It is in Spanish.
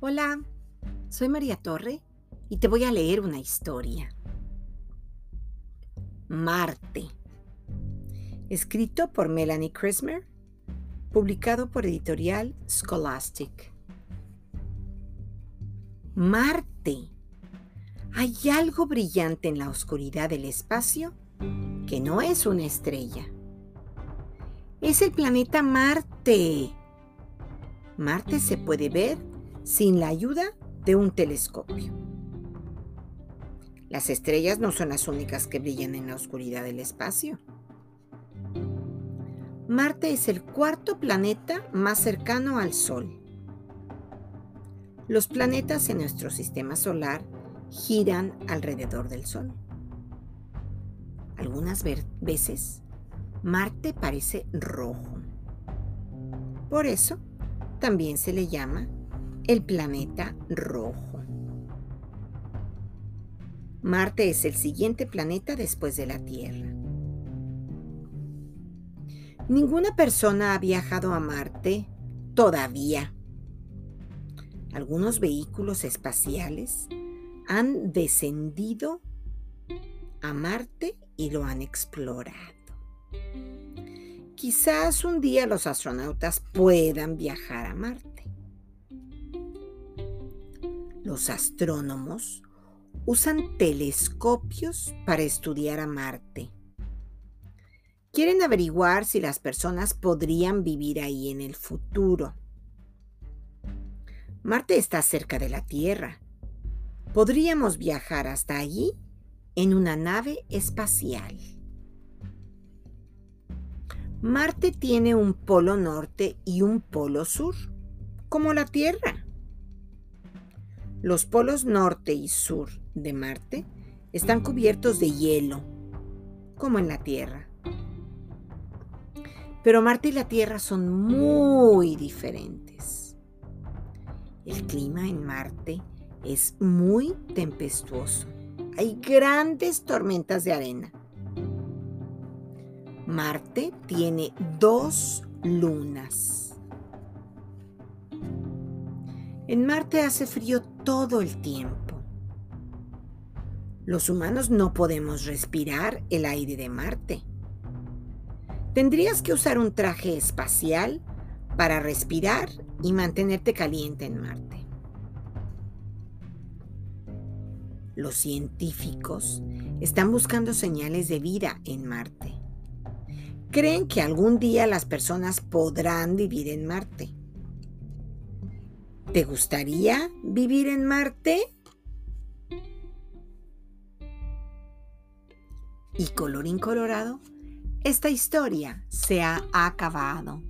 Hola, soy María Torre y te voy a leer una historia. Marte. Escrito por Melanie Christmer, publicado por editorial Scholastic. Marte. Hay algo brillante en la oscuridad del espacio que no es una estrella. Es el planeta Marte. Marte se puede ver sin la ayuda de un telescopio. Las estrellas no son las únicas que brillan en la oscuridad del espacio. Marte es el cuarto planeta más cercano al Sol. Los planetas en nuestro sistema solar giran alrededor del Sol. Algunas veces, Marte parece rojo. Por eso, también se le llama el planeta rojo. Marte es el siguiente planeta después de la Tierra. Ninguna persona ha viajado a Marte todavía. Algunos vehículos espaciales han descendido a Marte y lo han explorado. Quizás un día los astronautas puedan viajar a Marte. Los astrónomos usan telescopios para estudiar a Marte. Quieren averiguar si las personas podrían vivir ahí en el futuro. Marte está cerca de la Tierra. Podríamos viajar hasta allí en una nave espacial. Marte tiene un polo norte y un polo sur, como la Tierra. Los polos norte y sur de Marte están cubiertos de hielo, como en la Tierra. Pero Marte y la Tierra son muy diferentes. El clima en Marte es muy tempestuoso. Hay grandes tormentas de arena. Marte tiene dos lunas. En Marte hace frío todo el tiempo. Los humanos no podemos respirar el aire de Marte. Tendrías que usar un traje espacial para respirar y mantenerte caliente en Marte. Los científicos están buscando señales de vida en Marte. Creen que algún día las personas podrán vivir en Marte. ¿Te gustaría vivir en Marte? Y colorín colorado, esta historia se ha acabado.